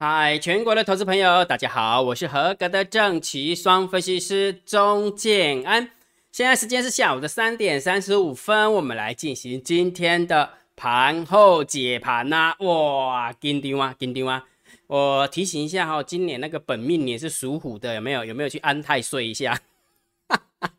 嗨，全国的投资朋友，大家好，我是合格的正奇双分析师钟建安。现在时间是下午的三点三十五分，我们来进行今天的盘后解盘呐。哇，紧张啊，紧张啊！我提醒一下哈，今年那个本命年是属虎的，有没有？有没有去安泰睡一下？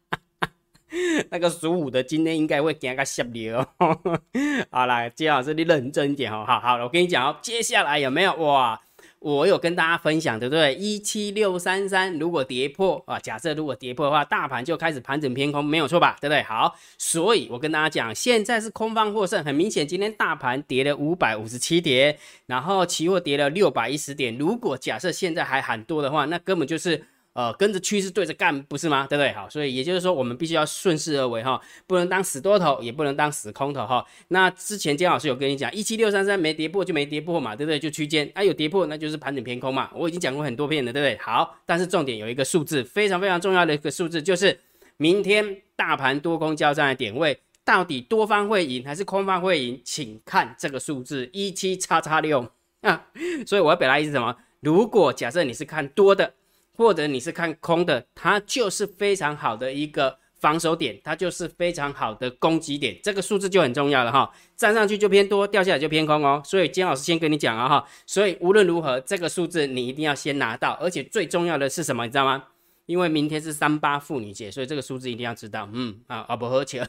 那个属虎的今天应该会给个吓流。好啦，金老师你认真一点哦。好好，我跟你讲哦，接下来有没有哇？我有跟大家分享，对不对？一七六三三，如果跌破啊，假设如果跌破的话，大盘就开始盘整偏空，没有错吧？对不对？好，所以我跟大家讲，现在是空方获胜，很明显，今天大盘跌了五百五十七点，然后期货跌了六百一十点。如果假设现在还喊多的话，那根本就是。呃，跟着趋势对着干，不是吗？对不对？好，所以也就是说，我们必须要顺势而为哈，不能当死多头，也不能当死空头哈。那之前姜老师有跟你讲，一七六三三没跌破就没跌破嘛，对不对？就区间，啊有跌破那就是盘整偏空嘛。我已经讲过很多遍了，对不对？好，但是重点有一个数字，非常非常重要的一个数字，就是明天大盘多空交战的点位，到底多方会赢还是空方会赢？请看这个数字一七叉叉六啊。所以我要表达意思什么？如果假设你是看多的。或者你是看空的，它就是非常好的一个防守点，它就是非常好的攻击点，这个数字就很重要了哈。站上去就偏多，掉下来就偏空哦。所以金老师先跟你讲啊哈，所以无论如何，这个数字你一定要先拿到，而且最重要的是什么，你知道吗？因为明天是三八妇女节，所以这个数字一定要知道。嗯啊啊不喝酒，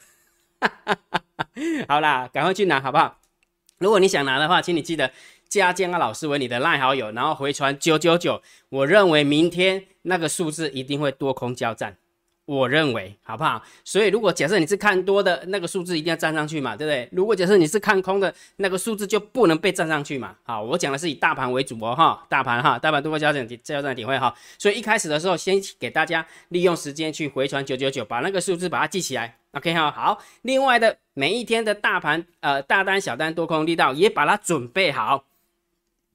好啦，赶快去拿好不好？如果你想拿的话，请你记得。加姜啊老师为你的赖好友，然后回传九九九。我认为明天那个数字一定会多空交战，我认为好不好？所以如果假设你是看多的，那个数字一定要站上去嘛，对不对？如果假设你是看空的，那个数字就不能被站上去嘛。好，我讲的是以大盘为主哦，哈，大盘哈，大盘多空交战交战点位哈。所以一开始的时候，先给大家利用时间去回传九九九，把那个数字把它记起来。OK 哈，好。另外的每一天的大盘呃大单小单多空力道也把它准备好。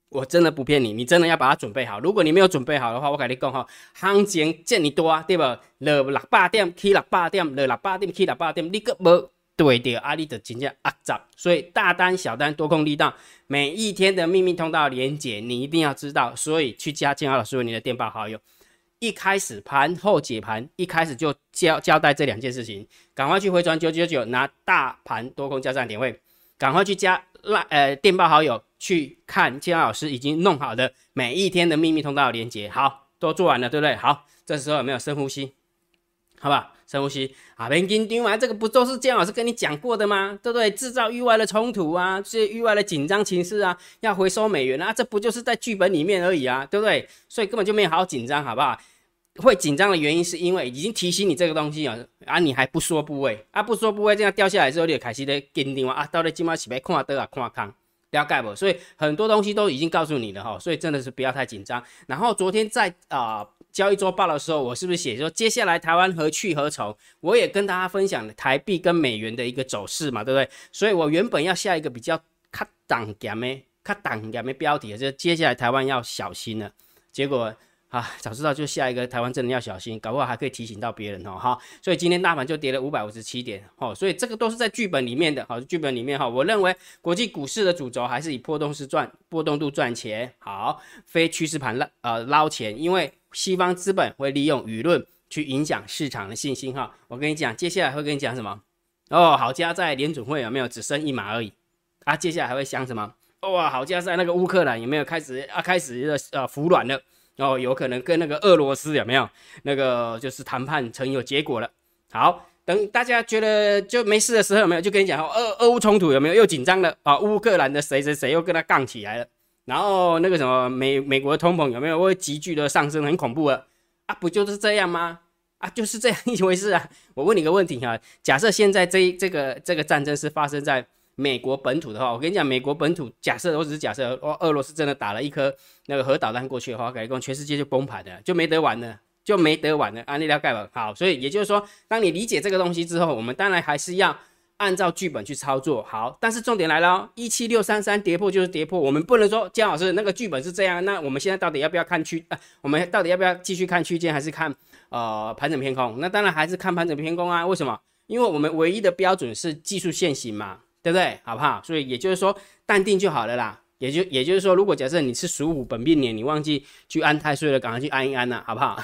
我真的不骗你，你真的要把它准备好。如果你没有准备好的话，我跟你讲哈，行情见你多啊，对吧？落六百点起六百点，落六百点起六百点，你个无对的阿里的真正压涨。所以大单、小单、多空力道，每一天的秘密通道连接，你一定要知道。所以去加建豪老师为你的电报好友，一开始盘后解盘，一开始就交交代这两件事情，赶快去回传九九九拿大盘多空交战点位，赶快去加赖呃电报好友。去看金老师已经弄好的每一天的秘密通道连接，好，都做完了，对不对？好，这时候有没有深呼吸？好吧，深呼吸啊！别紧张啊，这个不都是姜老师跟你讲过的吗？对不对？制造域外的冲突啊，这些域外的紧张情势啊，要回收美元啊，这不就是在剧本里面而已啊，对不对？所以根本就没有好紧张，好不好？会紧张的原因是因为已经提醒你这个东西啊，啊，你还不说部位啊，不说部位，这样掉下来之后，你就开始在紧张啊，到底今晚是要看得啊，看空？了解不？所以很多东西都已经告诉你了哈，所以真的是不要太紧张。然后昨天在啊交易周报的时候，我是不是写说接下来台湾何去何从？我也跟大家分享台币跟美元的一个走势嘛，对不对？所以我原本要下一个比较卡档点的、卡档点的标题，就是接下来台湾要小心了。结果。啊，早知道就下一个台湾真的要小心，搞不好还可以提醒到别人哦，哈。所以今天大盘就跌了五百五十七点，哦，所以这个都是在剧本里面的，好，剧本里面哈，我认为国际股市的主轴还是以波动式赚，波动度赚钱，好，非趋势盘捞呃捞钱，因为西方资本会利用舆论去影响市场的信心哈。我跟你讲，接下来会跟你讲什么？哦，好家在联准会有没有只剩一码而已？啊，接下来还会想什么？哇，好家在那个乌克兰有没有开始啊开始呃服软了？哦，有可能跟那个俄罗斯有没有那个就是谈判成有结果了？好，等大家觉得就没事的时候，有没有就跟你讲，俄俄乌冲突有没有又紧张了？啊，乌克兰的谁谁谁又跟他杠起来了？然后那个什么美美国的通膨有没有会急剧的上升，很恐怖了？啊，不就是这样吗？啊，就是这样一回事啊！我问你个问题哈，假设现在这这个这个战争是发生在。美国本土的话，我跟你讲，美国本土假设，我只是假设，哦，俄罗斯真的打了一颗那个核导弹过去的话，改讲全世界就崩盘了，就没得玩了，就没得玩了。安利了解吧？好，所以也就是说，当你理解这个东西之后，我们当然还是要按照剧本去操作。好，但是重点来了，一七六三三跌破就是跌破，我们不能说姜老师那个剧本是这样，那我们现在到底要不要看区？啊，我们到底要不要继续看区间，还是看呃盘整偏空？那当然还是看盘整偏空啊。为什么？因为我们唯一的标准是技术线型嘛。对不对？好不好？所以也就是说，淡定就好了啦。也就也就是说，如果假设你是属虎本命年，你忘记去安太岁了，赶快去安一安呐，好不好？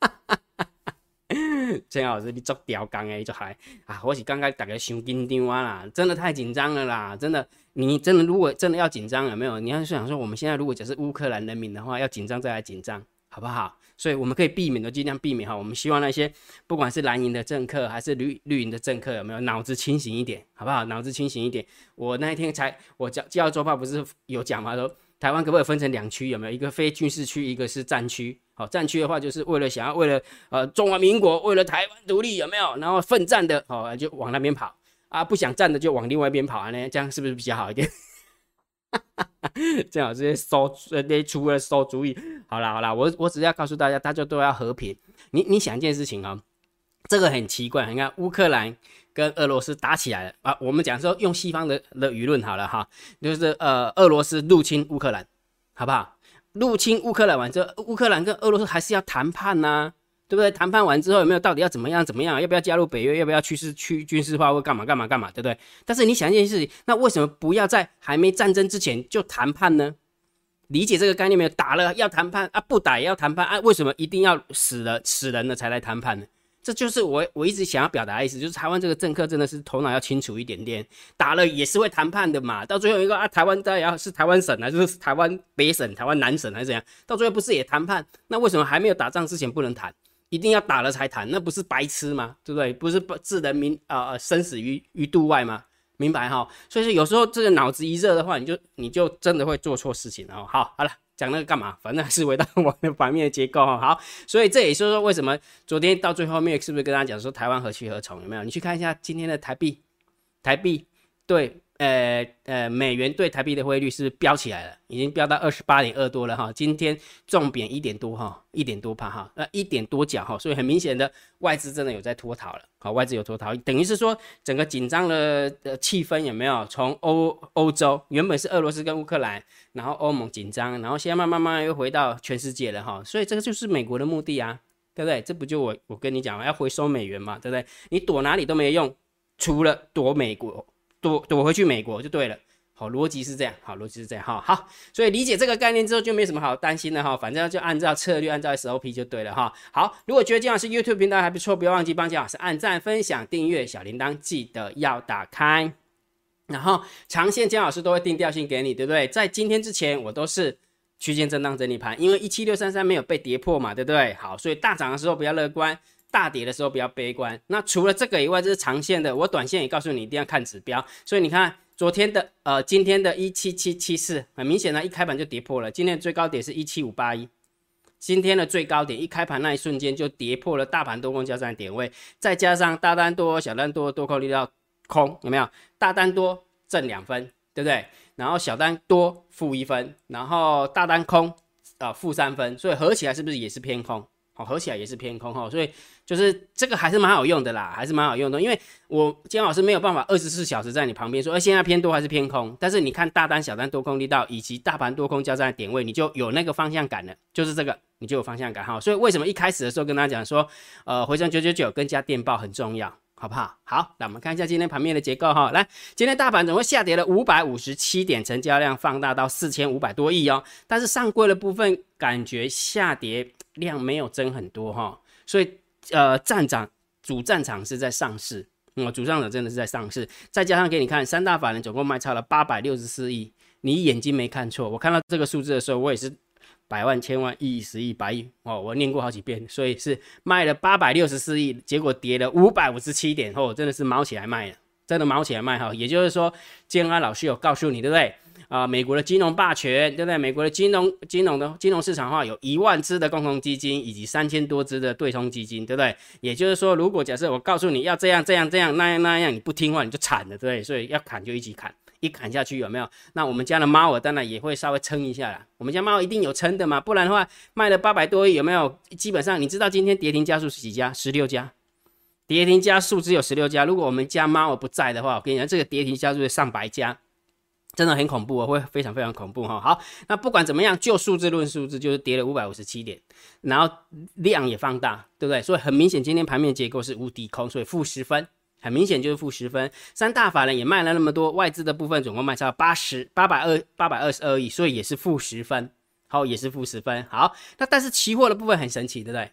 陈老师，你做雕钢诶，就还啊，我是刚刚大家想紧张啊啦，真的太紧张了啦，真的，你真的如果真的要紧张有没有？你要想说，我们现在如果只是乌克兰人民的话，要紧张再来紧张，好不好？所以我们可以避免的尽量避免哈。我们希望那些不管是蓝营的政客还是绿绿营的政客有没有脑子清醒一点，好不好？脑子清醒一点。我那一天才我教教周报不是有讲吗？说台湾可不可以分成两区？有没有一个非军事区，一个是战区？好，战区的话就是为了想要为了呃中华民国，为了台湾独立有没有？然后奋战的哦就往那边跑啊，不想战的就往另外一边跑呢，这样是不是比较好一点？这样直接馊呃列出了馊主意。好啦好啦，我我只要告诉大家，大家都要和平。你你想一件事情啊，这个很奇怪。你看乌克兰跟俄罗斯打起来了啊，我们讲说用西方的的舆论好了哈，就是呃俄罗斯入侵乌克兰，好不好？入侵乌克兰完之后，乌克兰跟俄罗斯还是要谈判呐，对不对？谈判完之后有没有到底要怎么样怎么样？要不要加入北约？要不要去是去军事化或干嘛干嘛干嘛？对不对？但是你想一件事情，那为什么不要在还没战争之前就谈判呢？理解这个概念没有？打了要谈判啊，不打也要谈判啊？为什么一定要死了死人了才来谈判呢？这就是我我一直想要表达的意思，就是台湾这个政客真的是头脑要清楚一点点，打了也是会谈判的嘛。到最后一个啊，台湾大家是台湾省还是台湾北省、台湾南省还是怎样？到最后不是也谈判？那为什么还没有打仗之前不能谈？一定要打了才谈？那不是白痴吗？对不对？不是不置人民啊生死于于度外吗？明白哈？所以说有时候这个脑子一热的话，你就你就真的会做错事情哦。好，好了。讲那个干嘛？反正还是回到我的反面的结构哈。好，所以这也是说，为什么昨天到最后面是不是跟大家讲说台湾何去何从？有没有？你去看一下今天的台币，台币对。呃呃，美元对台币的汇率是飙起来了，已经飙到二十八点二多了哈。今天重贬一点多哈，一点多帕哈，那一点多角哈，所以很明显的外资真的有在脱逃了。好，外资有脱逃，等于是说整个紧张的的气氛有没有？从欧欧洲原本是俄罗斯跟乌克兰，然后欧盟紧张，然后现在慢慢慢慢又回到全世界了哈。所以这个就是美国的目的啊，对不对？这不就我我跟你讲要回收美元嘛，对不对？你躲哪里都没用，除了躲美国。躲躲回去美国就对了，好，逻辑是这样，好，逻辑是这样，哈，好，所以理解这个概念之后就没什么好担心的哈，反正就按照策略，按照 SOP 就对了哈。好，如果觉得姜老师 YouTube 频道还不错，不要忘记帮姜老师按赞、分享、订阅，小铃铛记得要打开。然后长线姜老师都会定调性给你，对不对？在今天之前我都是区间震荡整理盘，因为一七六三三没有被跌破嘛，对不对？好，所以大涨的时候不要乐观。大跌的时候比较悲观。那除了这个以外，这是长线的。我短线也告诉你一定要看指标。所以你看昨天的呃，今天的一七七七四，很明显呢，一开盘就跌破了。今天最高点是一七五八一，今天的最高点一开盘那一瞬间就跌破了大盘多空交战点位，再加上大单多、小单多、多空力量空，有没有？大单多挣两分，对不对？然后小单多负一分，然后大单空啊负三分，所以合起来是不是也是偏空？好，合起来也是偏空哈，所以就是这个还是蛮好用的啦，还是蛮好用的。因为我姜老师没有办法二十四小时在你旁边说，哎，现在偏多还是偏空？但是你看大单、小单多空力道以及大盘多空交战的点位，你就有那个方向感了，就是这个，你就有方向感哈。所以为什么一开始的时候跟大家讲说，呃，回升九九九跟加电报很重要，好不好？好，那我们看一下今天盘面的结构哈。来，今天大盘总共下跌了五百五十七点，成交量放大到四千五百多亿哦。但是上柜的部分感觉下跌。量没有增很多哈，所以呃，站长主战场是在上市，嗯，主战场真的是在上市，再加上给你看三大法人总共卖超了八百六十四亿，你眼睛没看错，我看到这个数字的时候，我也是百万、千万、亿、十亿、百亿哦，我念过好几遍，所以是卖了八百六十四亿，结果跌了五百五十七点，哦，真的是毛起来卖了，真的毛起来卖哈，也就是说，建安老师有告诉你，对不对？啊，美国的金融霸权，对不对？美国的金融、金融的金融市场化有一万只的共同基金，以及三千多只的对冲基金，对不对？也就是说，如果假设我告诉你要这样、这样、这样、那样、那样，你不听话，你就惨了，对不对？所以要砍就一起砍，一砍下去有没有？那我们家的猫儿当然也会稍微撑一下啦。我们家猫一定有撑的嘛，不然的话卖了八百多亿，有没有？基本上你知道今天跌停加速是几家？十六家，跌停加速只有十六家。如果我们家猫儿不在的话，我跟你讲，这个跌停加速上百家。真的很恐怖哦，会非常非常恐怖哈。好，那不管怎么样，就数字论数字，就是跌了五百五十七点，然后量也放大，对不对？所以很明显，今天盘面结构是无底空，所以负十分。很明显就是负十分。三大法人也卖了那么多，外资的部分总共卖超八十八百二八百二十二亿，所以也是负十分。好，也是负十分。好，那但是期货的部分很神奇，对不对？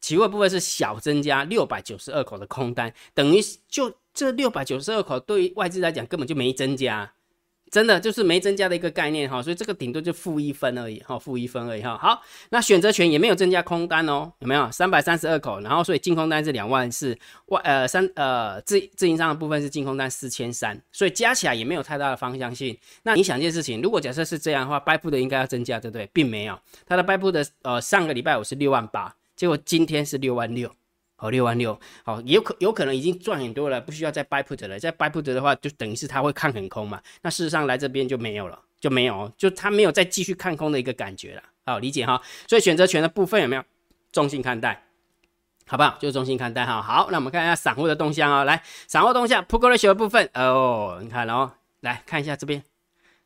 期货部分是小增加六百九十二口的空单，等于就这六百九十二口对于外资来讲根本就没增加。真的就是没增加的一个概念哈，所以这个顶多就负一分而已哈，负一分而已哈。好，那选择权也没有增加空单哦，有没有？三百三十二口，然后所以净空单是两万四，外呃三呃自自营商的部分是净空单四千三，所以加起来也没有太大的方向性。那你想一件事情，如果假设是这样的话，拜 u 的应该要增加，对不对？并没有，它的拜 u 的呃上个礼拜五是六万八，结果今天是六万六。好，六万六，好，有可有可能已经赚很多了，不需要再 buy put 了。再 buy put 的话，就等于是他会看很空嘛。那事实上来这边就没有了，就没有，就他没有再继续看空的一个感觉了。好，理解哈。所以选择权的部分有没有中性看待？好不好？就中性看待哈。好，那我们看一下散户的动向啊。来，散户动向 put ratio 的部分哦，你看哦，来看一下这边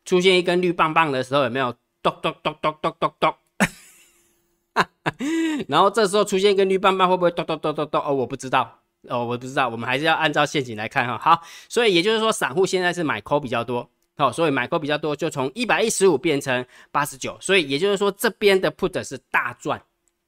出现一根绿棒棒的时候有没有？咚咚咚咚咚咚咚。然后这时候出现一个绿棒棒，会不会咚咚咚咚咚？哦，我不知道，哦，我不知道，我们还是要按照陷阱来看哈。好，所以也就是说，散户现在是买 call 比较多，好，所以买 call 比较多，就从一百一十五变成八十九，所以也就是说，这边的 put 是大赚，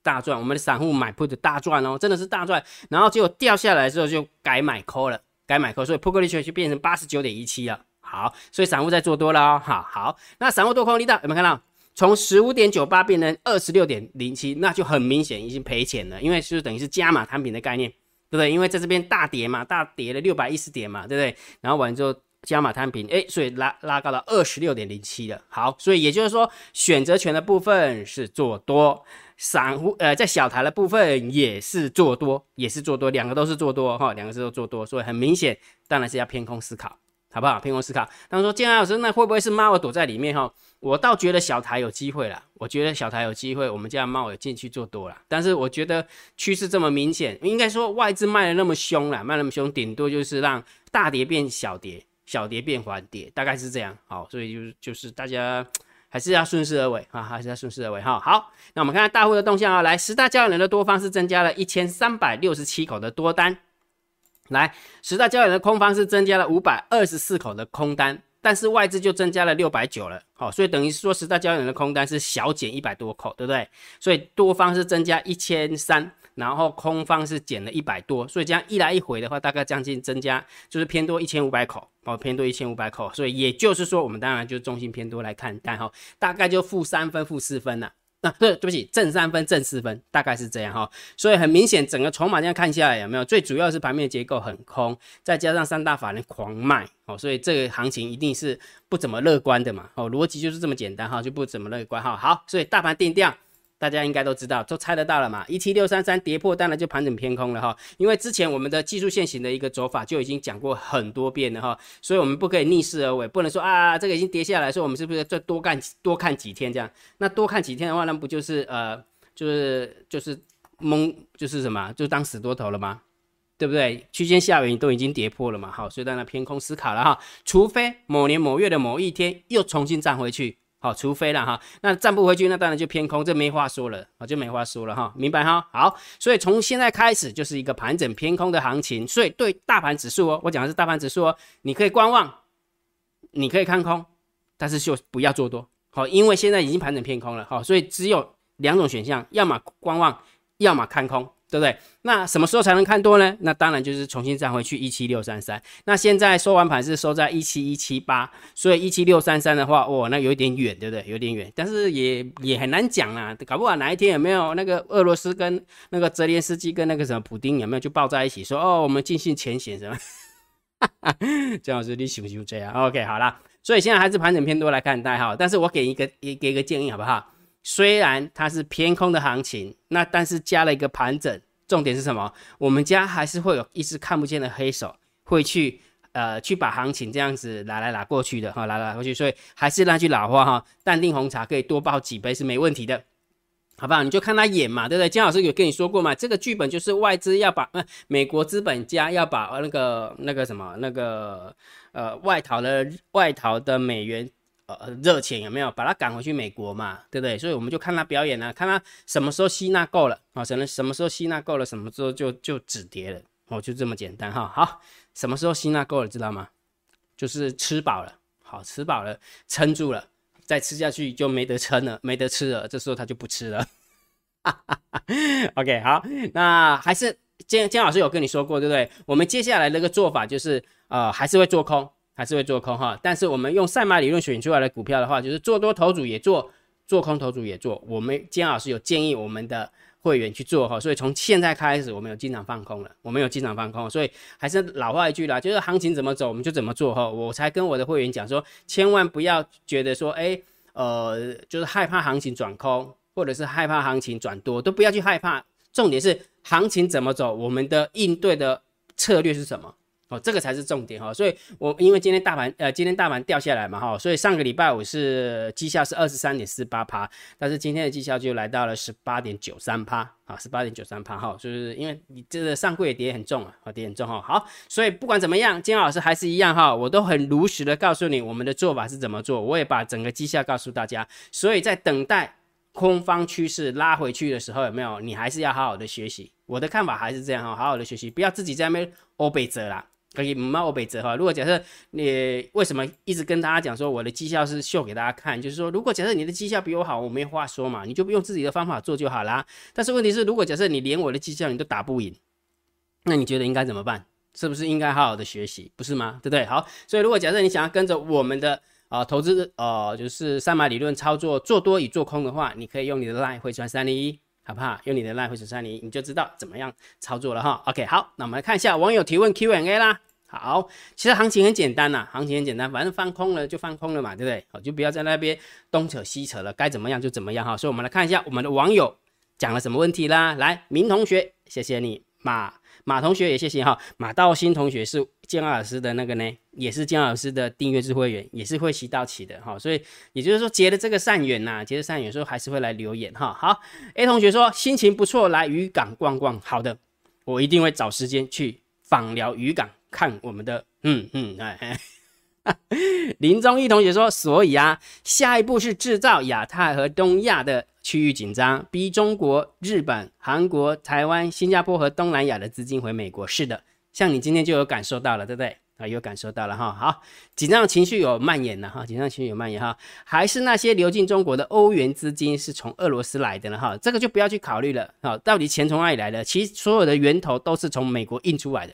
大赚，我们的散户买 put 大赚哦，真的是大赚。然后结果掉下来之后就改买 call 了，改买 call，所以 put 率就变成八十九点一七了。好，所以散户在做多了哦。好好，那散户多空力道有没有看到？从十五点九八变成二十六点零七，那就很明显已经赔钱了，因为是等于是加码摊平的概念，对不对？因为在这边大跌嘛，大跌了六百一十点嘛，对不对？然后完之后加码摊平，哎，所以拉拉高到二十六点零七了。好，所以也就是说选择权的部分是做多，散户呃在小台的部分也是做多，也是做多，两个都是做多哈，两个是都做多，所以很明显当然是要偏空思考。好不好？偏空思考。他们说：“建安老师，那会不会是猫躲在里面？哈，我倒觉得小台有机会了。我觉得小台有机会，我们家猫有进去做多了。但是我觉得趋势这么明显，应该说外资卖的那么凶了，卖那么凶，顶多就是让大跌变小跌，小跌变缓跌，大概是这样。好，所以就是就是大家还是要顺势而为啊，还是要顺势而为哈。好，那我们看看大户的动向啊，来十大交易人的多方是增加了一千三百六十七口的多单。”来，十大交易的空方是增加了五百二十四口的空单，但是外资就增加了六百九了，好，所以等于说十大交易的空单是小减一百多口，对不对？所以多方是增加一千三，然后空方是减了一百多，所以这样一来一回的话，大概将近增加就是偏多一千五百口，哦，偏多一千五百口，所以也就是说，我们当然就重心偏多来看待哈，大概就负三分、负四分了。那对对不起，正三分，正四分，大概是这样哈。所以很明显，整个筹码这样看下来有没有？最主要是盘面结构很空，再加上三大法人狂卖哦，所以这个行情一定是不怎么乐观的嘛。哦，逻辑就是这么简单哈，就不怎么乐观哈。好，所以大盘定调。大家应该都知道，都猜得到了嘛？一七六三三跌破，当然就盘整偏空了哈。因为之前我们的技术线型的一个走法就已经讲过很多遍了哈，所以我们不可以逆势而为，不能说啊这个已经跌下来，说我们是不是再多干多看几天这样？那多看几天的话，那不就是呃就是就是蒙就是什么，就当死多头了吗？对不对？区间下缘都已经跌破了嘛，好，所以当然偏空思考了哈。除非某年某月的某一天又重新站回去。好，除非了哈，那站不回去，那当然就偏空，这没话说了啊，就没话说了哈，明白哈？好，所以从现在开始就是一个盘整偏空的行情，所以对大盘指数哦，我讲的是大盘指数哦，你可以观望，你可以看空，但是就不要做多，好，因为现在已经盘整偏空了，好，所以只有两种选项，要么观望，要么看空。对不对？那什么时候才能看多呢？那当然就是重新站回去一七六三三。那现在收完盘是收在一七一七八，所以一七六三三的话，哇，那有点远，对不对？有点远，但是也也很难讲啊，搞不好哪一天有没有那个俄罗斯跟那个泽连斯基跟那个什么普丁有没有就抱在一起说哦，我们进行前行什么？姜老师，你喜不喜欢这样？OK，好了，所以现在还是盘整偏多来看待哈，但是我给一个也给一个建议好不好？虽然它是偏空的行情，那但是加了一个盘整，重点是什么？我们家还是会有一只看不见的黑手，会去呃去把行情这样子拿来拿过去的哈，拿来拿过去，所以还是那句老话哈，淡定红茶可以多泡几杯是没问题的，好不好？你就看他演嘛，对不对？姜老师有跟你说过嘛，这个剧本就是外资要把呃美国资本家要把那个那个什么那个呃外逃的外逃的美元。呃，热钱有没有把他赶回去美国嘛？对不对？所以我们就看他表演啊，看他什么时候吸纳够了啊，什么什么时候吸纳够了，什么时候就就止跌了哦，就这么简单哈。好，什么时候吸纳够了，知道吗？就是吃饱了，好吃饱了，撑住了，再吃下去就没得撑了，没得吃了，这时候他就不吃了。OK，好，那还是姜姜老师有跟你说过，对不对？我们接下来那个做法就是，呃，还是会做空，还是会做空哈。但是我们用赛马理论选出来的股票的话，就是做多头组也做，做空头组也做。我们姜老师有建议我们的。会员去做哈，所以从现在开始，我们有经常放空了，我们有经常放空，所以还是老话一句啦，就是行情怎么走，我们就怎么做哈。我才跟我的会员讲说，千万不要觉得说，哎，呃，就是害怕行情转空，或者是害怕行情转多，都不要去害怕。重点是行情怎么走，我们的应对的策略是什么。哦，这个才是重点哈，所以我因为今天大盘呃，今天大盘掉下来嘛哈，所以上个礼拜五是绩效是二十三点四八趴，但是今天的绩效就来到了十八点九三趴啊，十八点九三趴哈，就是因为你这个上柜也跌很重啊，跌很重哈。好，所以不管怎么样，金老师还是一样哈，我都很如实的告诉你我们的做法是怎么做，我也把整个绩效告诉大家，所以在等待空方趋势拉回去的时候，有没有？你还是要好好的学习，我的看法还是这样哈，好好的学习，不要自己在那边欧北折啦。可以冒北折哈。如果假设你为什么一直跟大家讲说我的绩效是秀给大家看，就是说如果假设你的绩效比我好，我没话说嘛，你就用自己的方法做就好啦。但是问题是，如果假设你连我的绩效你都打不赢，那你觉得应该怎么办？是不是应该好好的学习，不是吗？对不对？好，所以如果假设你想要跟着我们的啊投资呃就是三马理论操作做多与做空的话，你可以用你的 line 汇算三零一。好不好？用你的赖会十三零一，你就知道怎么样操作了哈。OK，好，那我们来看一下网友提问 Q&A 啦。好，其实行情很简单呐，行情很简单，反正放空了就放空了嘛，对不对？好，就不要在那边东扯西扯了，该怎么样就怎么样哈。所以，我们来看一下我们的网友讲了什么问题啦。来，明同学，谢谢你，马。马同学也谢谢哈，马道新同学是建二老师的那个呢，也是建二老师的订阅制会员，也是会习到起的哈，所以也就是说结了这个善缘呐，结了善缘，有时候还是会来留言哈。好，A 同学说心情不错，来渔港逛逛，好的，我一定会找时间去访聊渔港看我们的，嗯嗯哎。林宗义同学说，所以啊，下一步是制造亚太和东亚的。区域紧张，逼中国、日本、韩国、台湾、新加坡和东南亚的资金回美国。是的，像你今天就有感受到了，对不对？啊，有感受到了哈。好，紧张情绪有蔓延了哈，紧张情绪有蔓延哈。还是那些流进中国的欧元资金是从俄罗斯来的呢？哈，这个就不要去考虑了。好，到底钱从哪里来的？其实所有的源头都是从美国印出来的。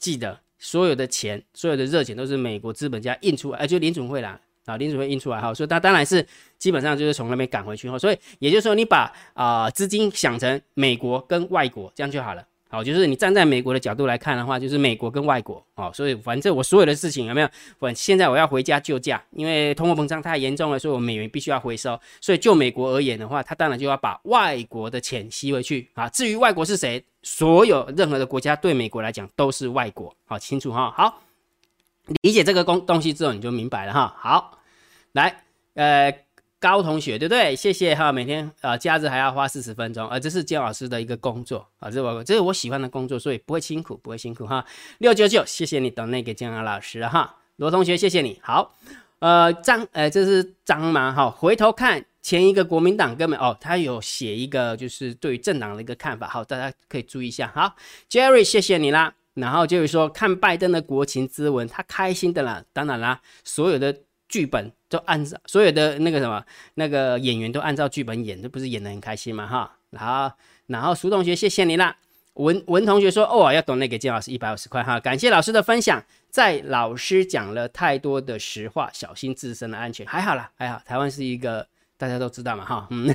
记得，所有的钱，所有的热钱都是美国资本家印出来，呃，就联总会啦。啊，林主会印出来哈，所以它当然是基本上就是从那边赶回去哈，所以也就是说你把啊资金想成美国跟外国这样就好了。好，就是你站在美国的角度来看的话，就是美国跟外国哦，所以反正我所有的事情有没有？我现在我要回家救驾，因为通货膨胀太严重了，所以我美元必须要回收。所以就美国而言的话，他当然就要把外国的钱吸回去啊。至于外国是谁，所有任何的国家对美国来讲都是外国，好清楚哈。好，理解这个东东西之后，你就明白了哈。好。来，呃，高同学，对不对？谢谢哈，每天呃，假日还要花四十分钟，呃，这是姜老师的一个工作啊，这我这是我喜欢的工作，所以不会辛苦，不会辛苦哈。六九九，谢谢你等那个姜老师哈，罗同学，谢谢你好，呃，张，呃，这是张吗？哈，回头看前一个国民党根本哦，他有写一个就是对于政党的一个看法，好，大家可以注意一下。好，Jerry，谢谢你啦。然后就是说看拜登的国情咨文，他开心的啦，当然啦，所有的。剧本都按照所有的那个什么那个演员都按照剧本演，这不是演的很开心吗？哈，好，然后苏同学谢谢你啦。文文同学说哦，要懂那个金老师一百五十块哈，感谢老师的分享。在老师讲了太多的实话，小心自身的安全。还好啦，还好，台湾是一个大家都知道嘛哈，嗯，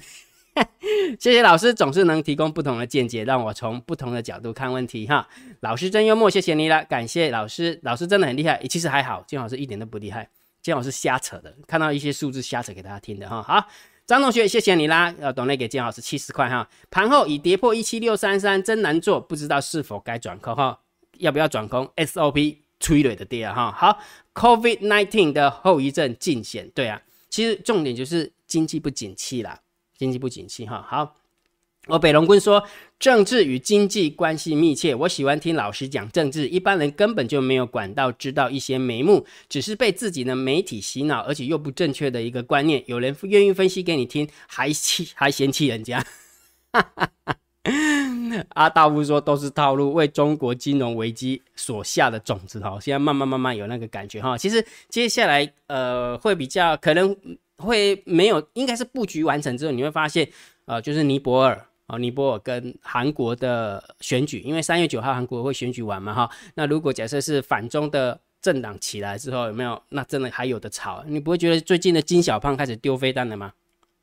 谢谢老师总是能提供不同的见解，让我从不同的角度看问题哈。老师真幽默，谢谢你了，感谢老师，老师真的很厉害。其实还好，金老师一点都不厉害。建老师瞎扯的，看到一些数字瞎扯给大家听的哈。好，张同学，谢谢你啦，要懂内给建老师七十块哈。盘后已跌破一七六三三，真难做，不知道是否该转空哈？要不要转空？SOP 催泪的跌啊哈。好，Covid nineteen 的后遗症尽显，对啊，其实重点就是经济不景气啦，经济不景气哈。好。我北龙君说，政治与经济关系密切。我喜欢听老师讲政治，一般人根本就没有管道知道一些眉目，只是被自己的媒体洗脑，而且又不正确的一个观念。有人愿意分析给你听，还气 还嫌弃人家。阿道夫说都是套路，为中国金融危机所下的种子哈，现在慢慢慢慢有那个感觉哈。其实接下来呃会比较可能会没有，应该是布局完成之后，你会发现呃就是尼泊尔啊，尼泊尔跟韩国的选举，因为三月九号韩国会选举完嘛哈。那如果假设是反中的政党起来之后，有没有？那真的还有的炒，你不会觉得最近的金小胖开始丢飞弹了吗？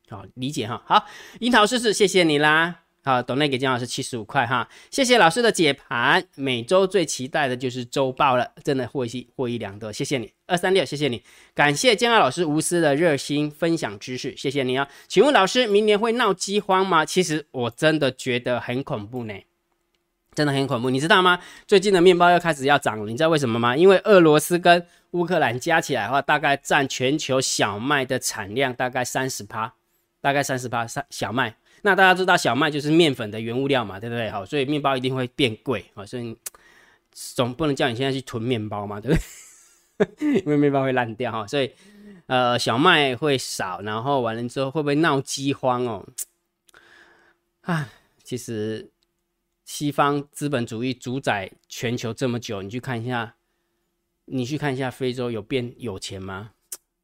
好理解哈。好，樱桃试试，谢谢你啦。好，董内给姜老师七十五块哈，谢谢老师的解盘。每周最期待的就是周报了，真的获益获益良多，谢谢你二三六，谢谢你，感谢姜老师无私的热心分享知识，谢谢你啊。请问老师，明年会闹饥荒吗？其实我真的觉得很恐怖呢，真的很恐怖，你知道吗？最近的面包又开始要涨了，你知道为什么吗？因为俄罗斯跟乌克兰加起来的话，大概占全球小麦的产量大概三十趴，大概三十趴三小麦。那大家知道小麦就是面粉的原物料嘛，对不对？好，所以面包一定会变贵啊，所以总不能叫你现在去囤面包嘛，对不对？因为面包会烂掉哈，所以呃小麦会少，然后完了之后会不会闹饥荒哦？啊，其实西方资本主义主宰全球这么久，你去看一下，你去看一下非洲有变有钱吗？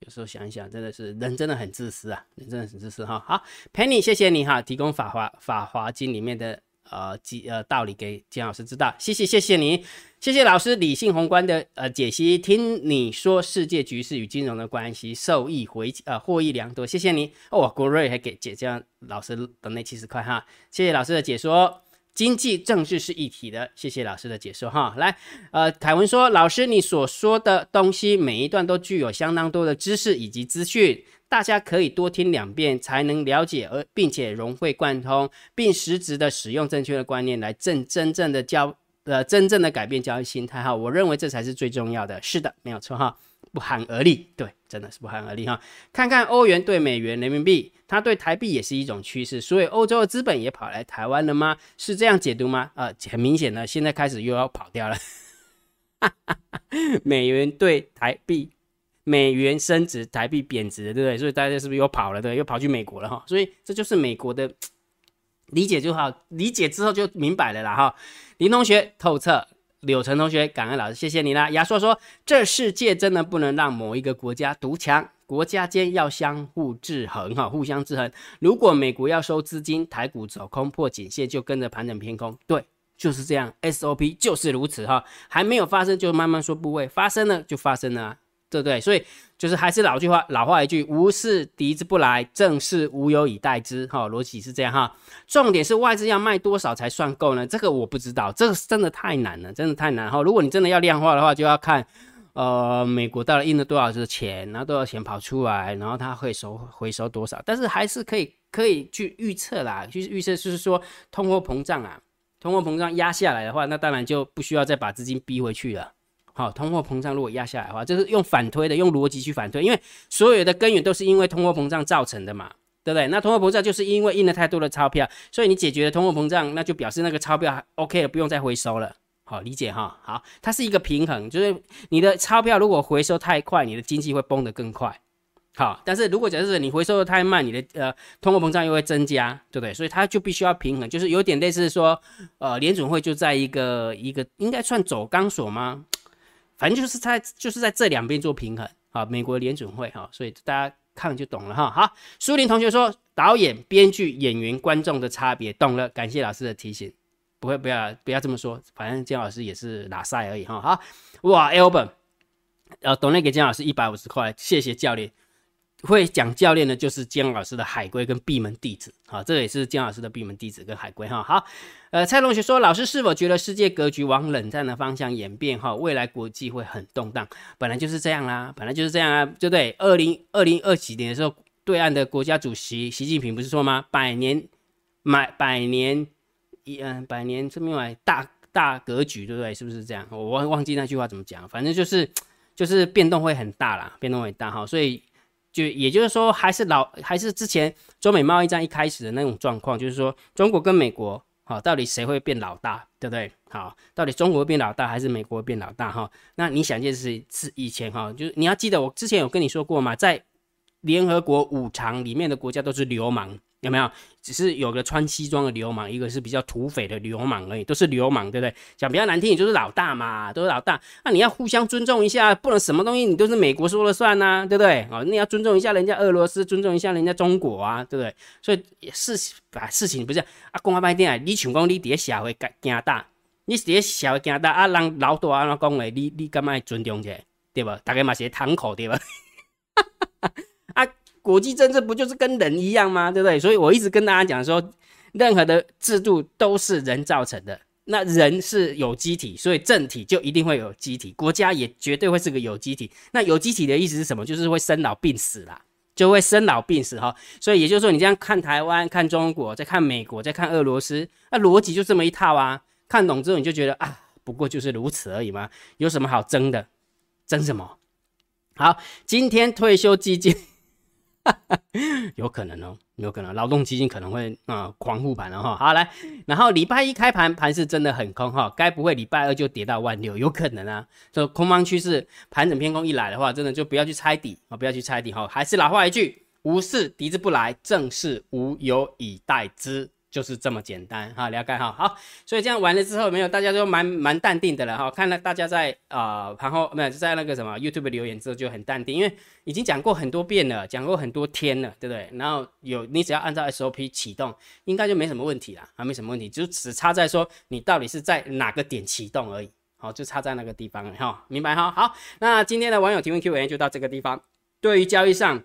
有时候想一想，真的是人真的很自私啊，人真的很自私哈。好，Penny，谢谢你哈，提供法华法华经里面的呃几呃道理给金老师知道，谢谢谢谢你，谢谢老师理性宏观的呃解析，听你说世界局势与金融的关系，受益回呃获益良多，谢谢你哦，国瑞还给姐姐老师等那七十块哈，谢谢老师的解说。经济政治是一体的，谢谢老师的解说哈。来，呃，凯文说，老师你所说的东西每一段都具有相当多的知识以及资讯，大家可以多听两遍才能了解，而并且融会贯通，并实质的使用正确的观念来正真正的教呃真正的改变交易心态哈。我认为这才是最重要的。是的，没有错哈。不寒而栗，对，真的是不寒而栗哈。看看欧元对美元、人民币，它对台币也是一种趋势，所以欧洲的资本也跑来台湾了吗？是这样解读吗？呃，很明显的，现在开始又要跑掉了。美元对台币，美元升值，台币贬值，对不对？所以大家是不是又跑了？对，又跑去美国了哈。所以这就是美国的理解就好，理解之后就明白了啦哈。林同学透彻。柳成同学，感恩老师，谢谢你啦。亚硕说：“这世界真的不能让某一个国家独强，国家间要相互制衡，哈，互相制衡。如果美国要收资金，台股走空破颈线，就跟着盘整偏空。对，就是这样，SOP 就是如此，哈。还没有发生，就慢慢说部位；发生了，就发生了。”对不对？所以就是还是老句话，老话一句，无事敌之不来，正是无有以待之。哈，逻辑是这样哈。重点是外资要卖多少才算够呢？这个我不知道，这个真的太难了，真的太难哈。如果你真的要量化的话，就要看呃美国到底印了多少的钱，然后多少钱跑出来，然后它会收回收多少。但是还是可以可以去预测啦，去预测就是说通货膨胀啊，通货膨胀压下来的话，那当然就不需要再把资金逼回去了。好，通货膨胀如果压下来的话，就是用反推的，用逻辑去反推，因为所有的根源都是因为通货膨胀造成的嘛，对不对？那通货膨胀就是因为印了太多的钞票，所以你解决了通货膨胀，那就表示那个钞票 OK 了，不用再回收了。好，理解哈。好，它是一个平衡，就是你的钞票如果回收太快，你的经济会崩得更快。好，但是如果假设你回收的太慢，你的呃通货膨胀又会增加，对不对？所以它就必须要平衡，就是有点类似说，呃，联准会就在一个一个应该算走钢索吗？反正就是在就是在这两边做平衡啊，美国联准会哈，所以大家看就懂了哈。好，苏林同学说导演、编剧、演员、观众的差别，懂了，感谢老师的提醒，不会不要不要这么说，反正姜老师也是拿赛而已哈。好，哇，Albert，呃，懂了给姜老师一百五十块，谢谢教练。会讲教练的，就是姜老师的海龟跟闭门弟子，好，这也是姜老师的闭门弟子跟海龟哈。好，呃，蔡同学说，老师是否觉得世界格局往冷战的方向演变？哈，未来国际会很动荡，本来就是这样啦，本来就是这样啊，对不对？二零二零二几年的时候，对岸的国家主席习近平不是说吗？百年买百年一嗯，百年这边买大大格局，对不对？是不是这样？我忘忘记那句话怎么讲，反正就是就是变动会很大啦，变动会大哈，所以。就也就是说，还是老还是之前中美贸易战一开始的那种状况，就是说中国跟美国，好，到底谁会变老大，对不对？好，到底中国变老大还是美国变老大？哈，那你想件事是以前哈，就是你要记得我之前有跟你说过嘛，在联合国五常里面的国家都是流氓，有没有？只是有个穿西装的流氓，一个是比较土匪的流氓而已，都是流氓，对不对？讲比较难听，你就是老大嘛，都是老大。那你要互相尊重一下，不能什么东西你都是美国说了算呐，对不对？哦，你要尊重一下人家俄罗斯，尊重一下人家中国啊，对不对？所以事把事情不是啊，公开拍电啊，你想讲你伫社会惊大，你伫社会惊大啊，人老大安怎讲诶，你你干嘛要尊重者，对吧？大概嘛是堂口对吧？国际政治不就是跟人一样吗？对不对？所以我一直跟大家讲说，任何的制度都是人造成的。那人是有机体，所以政体就一定会有机体，国家也绝对会是个有机体。那有机体的意思是什么？就是会生老病死啦，就会生老病死哈。所以也就是说，你这样看台湾、看中国、再看美国、再看俄罗斯，那逻辑就这么一套啊。看懂之后，你就觉得啊，不过就是如此而已嘛，有什么好争的？争什么？好，今天退休基金。有可能哦，有可能劳动基金可能会啊狂护盘了哈。好来，然后礼拜一开盘盘是真的很空哈，该不会礼拜二就跌到万六？有可能啊，这空方趋势盘整偏空一来的话，真的就不要去猜底啊，不要去猜底哈。还是老话一句，无事敌之不来，正是无有以待之。就是这么简单哈，了解哈。好，所以这样完了之后，没有大家就蛮蛮淡定的了哈。看到大家在啊盘后没有在那个什么 YouTube 留言之后就很淡定，因为已经讲过很多遍了，讲过很多天了，对不对？然后有你只要按照 SOP 启动，应该就没什么问题啦，还没什么问题，就只差在说你到底是在哪个点启动而已。好，就差在那个地方了哈，明白哈？好，那今天的网友提问 Q&A 就到这个地方。对于交易上。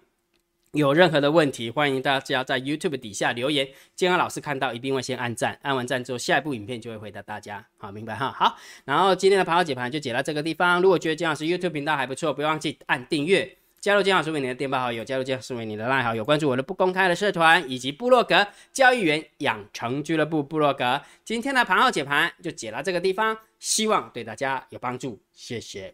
有任何的问题，欢迎大家在 YouTube 底下留言，健康老师看到一定会先按赞，按完赞之后，下一部影片就会回答大家。好，明白哈？好，然后今天的盘后解盘就解到这个地方。如果觉得健老师 YouTube 频道还不错，不要忘记按订阅，加入健老师为你的电报好友，加入健老师为你的赖好友，关注我的不公开的社团以及部落格交易员养成俱乐部部落格。今天的盘后解盘就解到这个地方，希望对大家有帮助，谢谢。